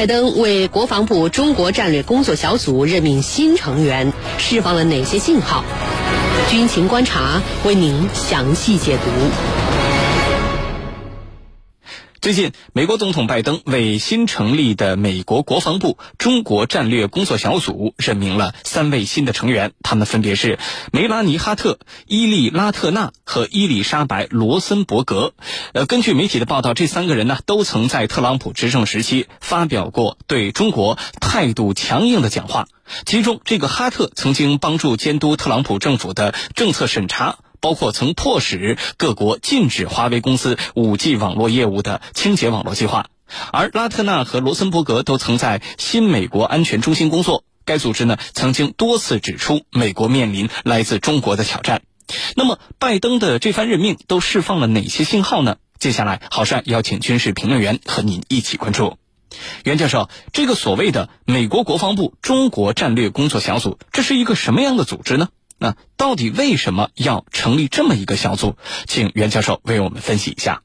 拜登为国防部中国战略工作小组任命新成员，释放了哪些信号？军情观察为您详细解读。最近，美国总统拜登为新成立的美国国防部中国战略工作小组任命了三位新的成员，他们分别是梅拉尼·哈特、伊利拉特纳和伊丽莎白·罗森伯格。呃，根据媒体的报道，这三个人呢都曾在特朗普执政时期发表过对中国态度强硬的讲话。其中，这个哈特曾经帮助监督特朗普政府的政策审查。包括曾迫使各国禁止华为公司 5G 网络业务的清洁网络计划，而拉特纳和罗森伯格都曾在新美国安全中心工作。该组织呢曾经多次指出美国面临来自中国的挑战。那么，拜登的这番任命都释放了哪些信号呢？接下来，郝帅邀请军事评论员和您一起关注。袁教授，这个所谓的美国国防部中国战略工作小组，这是一个什么样的组织呢？那到底为什么要成立这么一个小组？请袁教授为我们分析一下。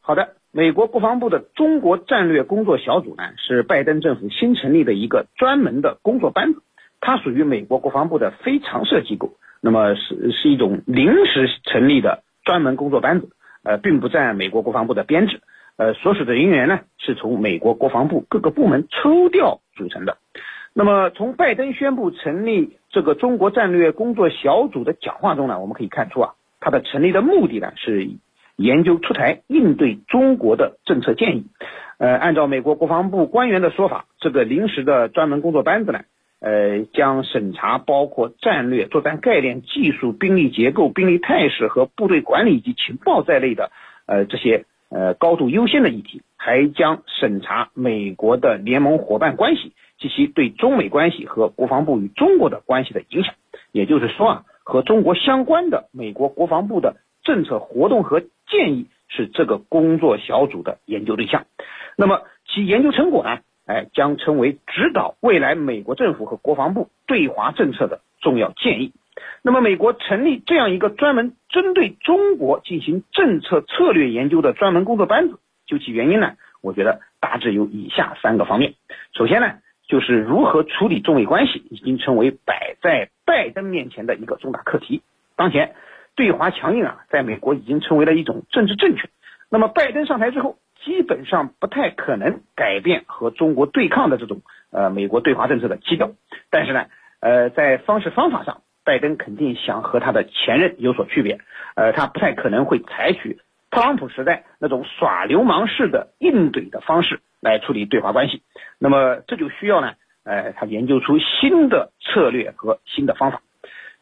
好的，美国国防部的中国战略工作小组呢，是拜登政府新成立的一个专门的工作班子，它属于美国国防部的非常设机构，那么是是一种临时成立的专门工作班子，呃，并不占美国国防部的编制，呃，所属的人员呢，是从美国国防部各个部门抽调组成的。那么，从拜登宣布成立这个中国战略工作小组的讲话中呢，我们可以看出啊，它的成立的目的呢是研究出台应对中国的政策建议。呃，按照美国国防部官员的说法，这个临时的专门工作班子呢，呃，将审查包括战略、作战概念、技术、兵力结构、兵力态势和部队管理以及情报在内的呃这些呃高度优先的议题，还将审查美国的联盟伙伴关系。及其对中美关系和国防部与中国的关系的影响，也就是说啊，和中国相关的美国国防部的政策活动和建议是这个工作小组的研究对象。那么其研究成果呢，哎，将成为指导未来美国政府和国防部对华政策的重要建议。那么美国成立这样一个专门针对中国进行政策策略研究的专门工作班子，究其原因呢，我觉得大致有以下三个方面。首先呢。就是如何处理中美关系，已经成为摆在拜登面前的一个重大课题。当前，对华强硬啊，在美国已经成为了一种政治正确。那么，拜登上台之后，基本上不太可能改变和中国对抗的这种呃美国对华政策的基调。但是呢，呃，在方式方法上，拜登肯定想和他的前任有所区别。呃，他不太可能会采取特朗普时代那种耍流氓式的硬怼的方式。来处理对华关系，那么这就需要呢，呃，他研究出新的策略和新的方法。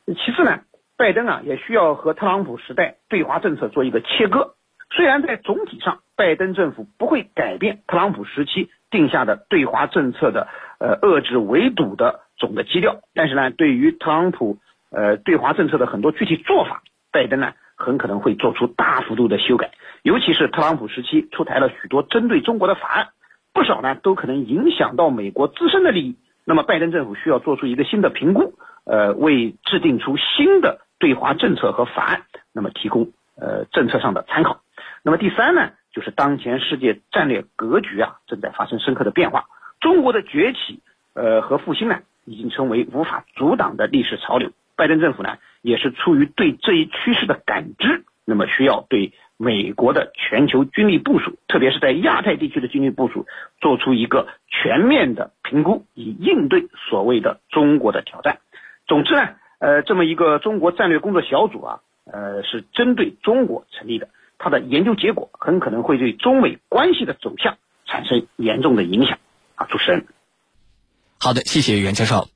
其次呢，拜登啊也需要和特朗普时代对华政策做一个切割。虽然在总体上，拜登政府不会改变特朗普时期定下的对华政策的呃遏制围堵的总的基调，但是呢，对于特朗普呃对华政策的很多具体做法，拜登呢很可能会做出大幅度的修改，尤其是特朗普时期出台了许多针对中国的法案。不少呢都可能影响到美国自身的利益，那么拜登政府需要做出一个新的评估，呃，为制定出新的对华政策和法案，那么提供呃政策上的参考。那么第三呢，就是当前世界战略格局啊正在发生深刻的变化，中国的崛起呃和复兴呢已经成为无法阻挡的历史潮流，拜登政府呢也是出于对这一趋势的感知，那么需要对。美国的全球军力部署，特别是在亚太地区的军力部署，做出一个全面的评估，以应对所谓的中国的挑战。总之呢，呃，这么一个中国战略工作小组啊，呃，是针对中国成立的，它的研究结果很可能会对中美关系的走向产生严重的影响。啊，主持人。好的，谢谢袁教授。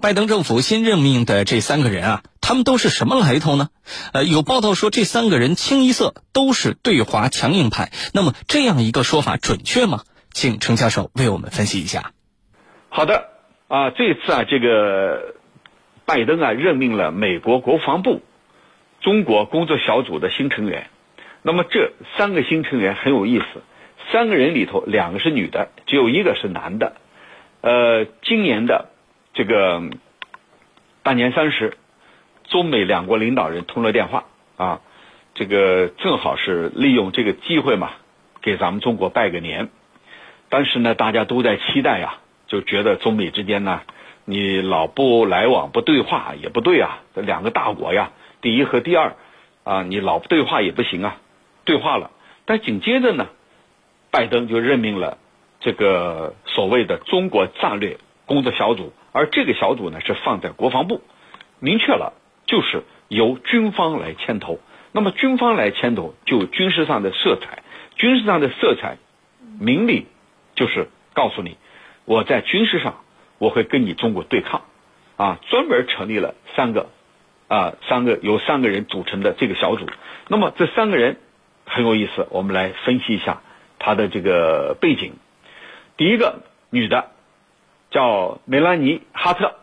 拜登政府新任命的这三个人啊。他们都是什么来头呢？呃，有报道说这三个人清一色都是对华强硬派。那么这样一个说法准确吗？请程教授为我们分析一下。好的，啊，这次啊，这个拜登啊任命了美国国防部中国工作小组的新成员。那么这三个新成员很有意思，三个人里头两个是女的，只有一个是男的。呃，今年的这个大年三十。中美两国领导人通了电话啊，这个正好是利用这个机会嘛，给咱们中国拜个年。当时呢，大家都在期待呀，就觉得中美之间呢，你老不来往、不对话也不对啊，这两个大国呀，第一和第二啊，你老不对话也不行啊，对话了。但紧接着呢，拜登就任命了这个所谓的中国战略工作小组，而这个小组呢是放在国防部，明确了就是由军方来牵头。那么军方来牵头，就军事上的色彩，军事上的色彩，明里就是告诉你，我在军事上我会跟你中国对抗，啊，专门成立了三个，啊，三个由三个人组成的这个小组。那么这三个人很有意思，我们来分析一下他的这个背景。第一个女的叫梅兰妮·哈特，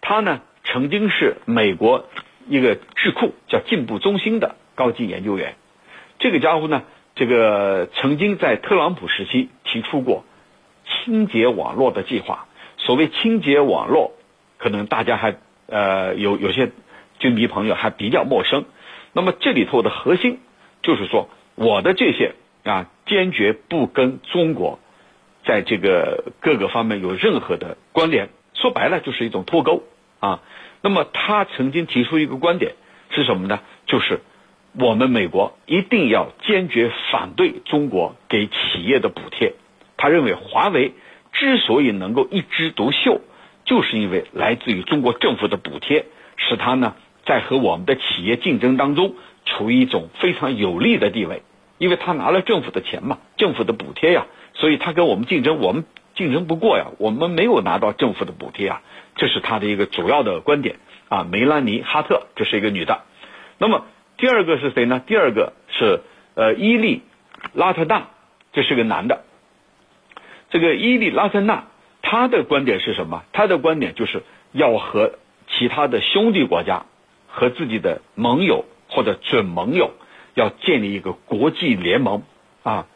她呢曾经是美国。一个智库叫进步中心的高级研究员，这个家伙呢，这个曾经在特朗普时期提出过清洁网络的计划。所谓清洁网络，可能大家还呃有有些军迷朋友还比较陌生。那么这里头的核心就是说，我的这些啊，坚决不跟中国在这个各个方面有任何的关联。说白了，就是一种脱钩啊。那么他曾经提出一个观点是什么呢？就是我们美国一定要坚决反对中国给企业的补贴。他认为华为之所以能够一枝独秀，就是因为来自于中国政府的补贴，使他呢在和我们的企业竞争当中处于一种非常有利的地位。因为他拿了政府的钱嘛，政府的补贴呀，所以他跟我们竞争，我们竞争不过呀，我们没有拿到政府的补贴啊。这是他的一个主要的观点啊，梅兰妮·哈特，这是一个女的。那么第二个是谁呢？第二个是呃伊利·拉特纳，这是个男的。这个伊利·拉特纳他的观点是什么？他的观点就是要和其他的兄弟国家和自己的盟友或者准盟友要建立一个国际联盟啊。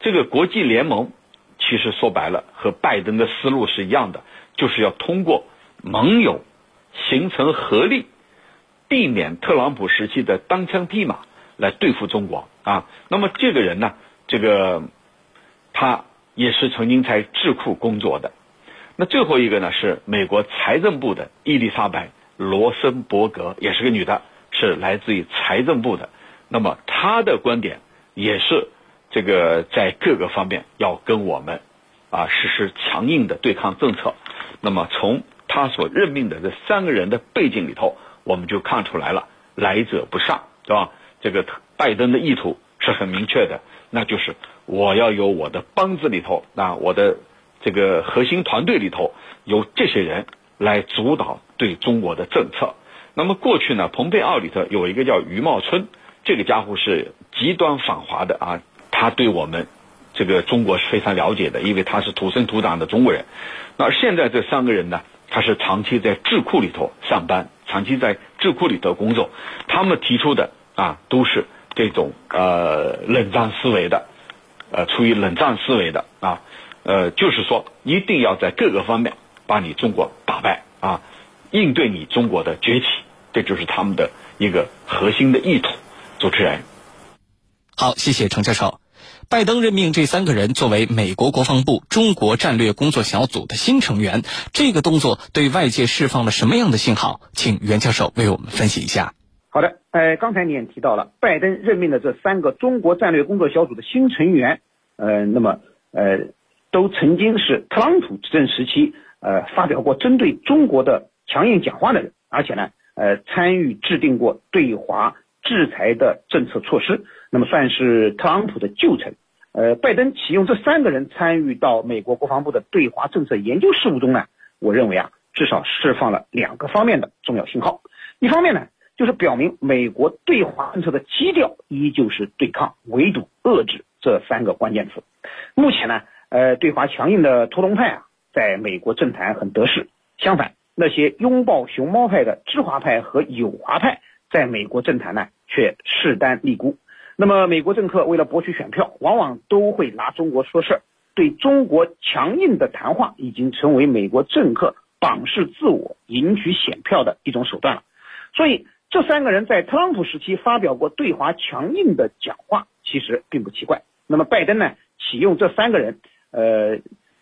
这个国际联盟其实说白了和拜登的思路是一样的，就是要通过。盟友形成合力，避免特朗普时期的单枪匹马来对付中国啊。那么这个人呢，这个他也是曾经在智库工作的。那最后一个呢，是美国财政部的伊丽莎白·罗森伯格，也是个女的，是来自于财政部的。那么他的观点也是这个在各个方面要跟我们啊实施强硬的对抗政策。那么从他所任命的这三个人的背景里头，我们就看出来了，来者不善，是吧？这个拜登的意图是很明确的，那就是我要有我的帮子里头，啊，我的这个核心团队里头有这些人来主导对中国的政策。那么过去呢，蓬佩奥里头有一个叫余茂春，这个家伙是极端反华的啊，他对我们这个中国是非常了解的，因为他是土生土长的中国人。那现在这三个人呢？他是长期在智库里头上班，长期在智库里头工作。他们提出的啊，都是这种呃冷战思维的，呃，出于冷战思维的啊，呃，就是说一定要在各个方面把你中国打败啊，应对你中国的崛起，这就是他们的一个核心的意图。主持人，好，谢谢程教授。拜登任命这三个人作为美国国防部中国战略工作小组的新成员，这个动作对外界释放了什么样的信号？请袁教授为我们分析一下。好的，呃，刚才你也提到了，拜登任命的这三个中国战略工作小组的新成员，呃，那么呃，都曾经是特朗普执政时期呃发表过针对中国的强硬讲话的人，而且呢，呃，参与制定过对华制裁的政策措施。那么算是特朗普的旧臣，呃，拜登启用这三个人参与到美国国防部的对华政策研究事务中呢，我认为啊，至少释放了两个方面的重要信号。一方面呢，就是表明美国对华政策的基调依旧是对抗、围堵、遏制这三个关键词。目前呢，呃，对华强硬的托龙派啊，在美国政坛很得势，相反，那些拥抱熊猫派的知华派和友华派，在美国政坛呢，却势单力孤。那么，美国政客为了博取选票，往往都会拿中国说事儿，对中国强硬的谈话已经成为美国政客榜示自我、赢取选票的一种手段了。所以，这三个人在特朗普时期发表过对华强硬的讲话，其实并不奇怪。那么，拜登呢，启用这三个人，呃，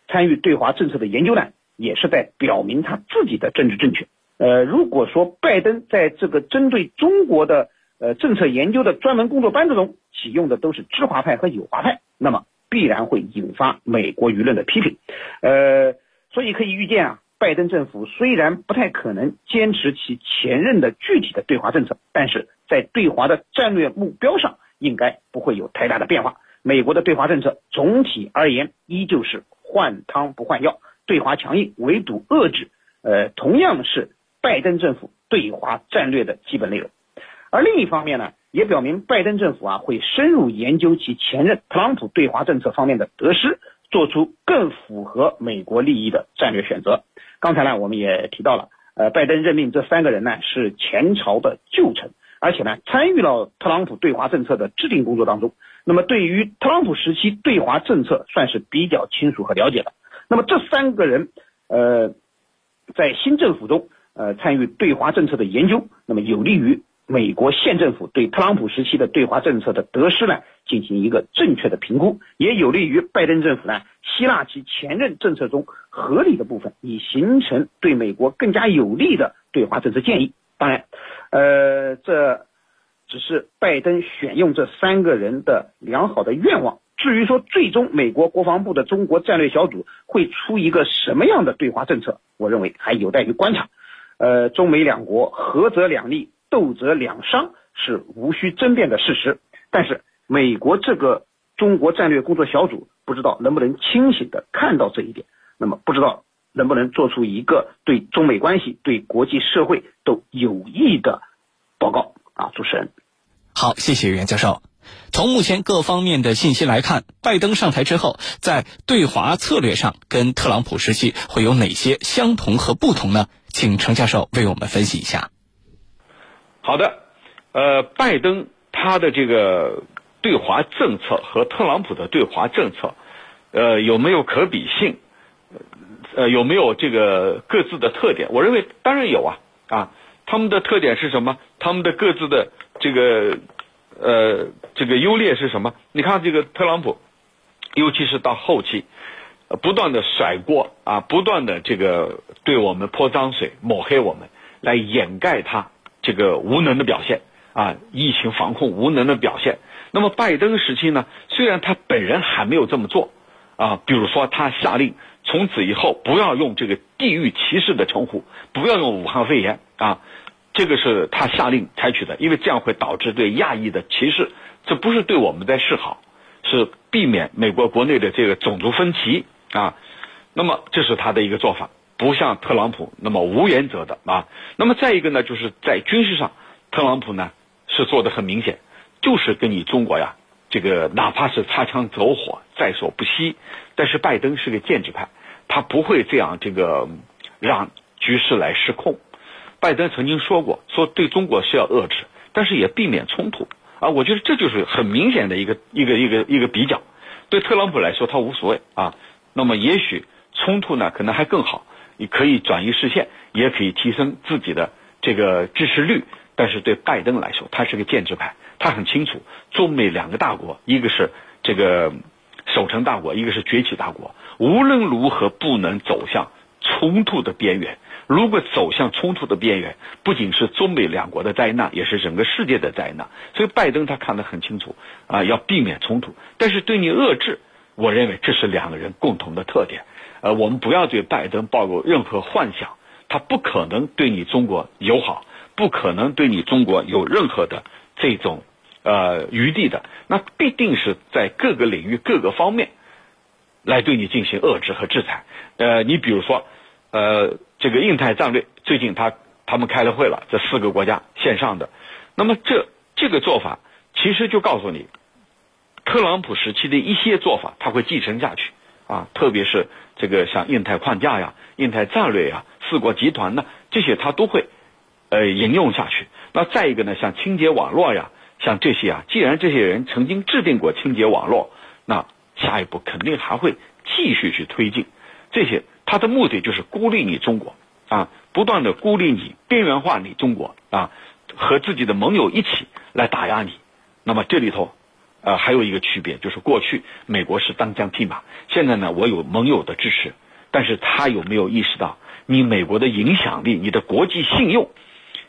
参与对华政策的研究呢，也是在表明他自己的政治正确。呃，如果说拜登在这个针对中国的呃政策研究的专门工作班子中启用的都是知华派和友华派，那么必然会引发美国舆论的批评。呃，所以可以预见啊，拜登政府虽然不太可能坚持其前任的具体的对华政策，但是在对华的战略目标上应该不会有太大的变化。美国的对华政策总体而言依旧是换汤不换药，对华强硬，围堵遏制，呃，同样是拜登政府对华战略的基本内容。而另一方面呢，也表明拜登政府啊会深入研究其前任特朗普对华政策方面的得失，做出更符合美国利益的战略选择。刚才呢，我们也提到了，呃，拜登任命这三个人呢是前朝的旧臣，而且呢参与了特朗普对华政策的制定工作当中。那么，对于特朗普时期对华政策算是比较清楚和了解的。那么，这三个人，呃，在新政府中，呃，参与对华政策的研究，那么有利于美国现政府对特朗普时期的对华政策的得失呢进行一个正确的评估，也有利于拜登政府呢吸纳其前任政策中合理的部分，以形成对美国更加有利的对华政策建议。当然，呃，这。只是拜登选用这三个人的良好的愿望。至于说最终美国国防部的中国战略小组会出一个什么样的对华政策，我认为还有待于观察。呃，中美两国合则两利，斗则两伤是无需争辩的事实。但是美国这个中国战略工作小组不知道能不能清醒的看到这一点，那么不知道能不能做出一个对中美关系、对国际社会都有益的报告啊，主持人。好，谢谢袁教授。从目前各方面的信息来看，拜登上台之后，在对华策略上跟特朗普时期会有哪些相同和不同呢？请程教授为我们分析一下。好的，呃，拜登他的这个对华政策和特朗普的对华政策，呃，有没有可比性？呃，有没有这个各自的特点？我认为当然有啊啊，他们的特点是什么？他们的各自的。这个呃，这个优劣是什么？你看这个特朗普，尤其是到后期，不断的甩锅啊，不断的这个对我们泼脏水、抹黑我们，来掩盖他这个无能的表现啊，疫情防控无能的表现。那么拜登时期呢，虽然他本人还没有这么做啊，比如说他下令从此以后不要用这个地域歧视的称呼，不要用武汉肺炎啊。这个是他下令采取的，因为这样会导致对亚裔的歧视，这不是对我们在示好，是避免美国国内的这个种族分歧啊。那么这是他的一个做法，不像特朗普那么无原则的啊。那么再一个呢，就是在军事上，特朗普呢是做的很明显，就是跟你中国呀，这个哪怕是擦枪走火在所不惜。但是拜登是个建制派，他不会这样这个让局势来失控。拜登曾经说过，说对中国是要遏制，但是也避免冲突啊。我觉得这就是很明显的一个一个一个一个比较。对特朗普来说，他无所谓啊。那么也许冲突呢，可能还更好，你可以转移视线，也可以提升自己的这个支持率。但是对拜登来说，他是个建制派，他很清楚，中美两个大国，一个是这个守成大国，一个是崛起大国，无论如何不能走向冲突的边缘。如果走向冲突的边缘，不仅是中美两国的灾难，也是整个世界的灾难。所以拜登他看得很清楚啊，要避免冲突，但是对你遏制，我认为这是两个人共同的特点。呃，我们不要对拜登抱有任何幻想，他不可能对你中国友好，不可能对你中国有任何的这种呃余地的。那必定是在各个领域、各个方面来对你进行遏制和制裁。呃，你比如说。呃，这个印太战略最近他他们开了会了，这四个国家线上的，那么这这个做法其实就告诉你，特朗普时期的一些做法他会继承下去啊，特别是这个像印太框架呀、印太战略呀、四国集团呢这些他都会呃引用下去。那再一个呢，像清洁网络呀，像这些啊，既然这些人曾经制定过清洁网络，那下一步肯定还会继续去推进这些。他的目的就是孤立你中国，啊，不断的孤立你，边缘化你中国，啊，和自己的盟友一起来打压你。那么这里头，呃，还有一个区别就是过去美国是单枪匹马，现在呢，我有盟友的支持，但是他有没有意识到，你美国的影响力、你的国际信用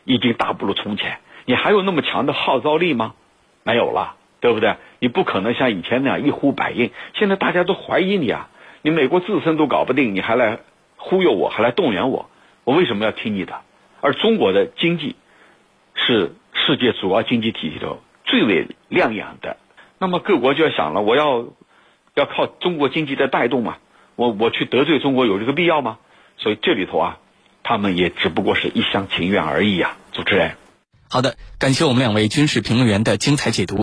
已经大不如从前，你还有那么强的号召力吗？没有了，对不对？你不可能像以前那样一呼百应，现在大家都怀疑你啊，你美国自身都搞不定，你还来忽悠我，还来动员我，我为什么要听你的？而中国的经济是世界主要经济体系中最为亮眼的。那么各国就要想了，我要要靠中国经济的带动嘛？我我去得罪中国有这个必要吗？所以这里头啊，他们也只不过是一厢情愿而已啊，主持人。好的，感谢我们两位军事评论员的精彩解读。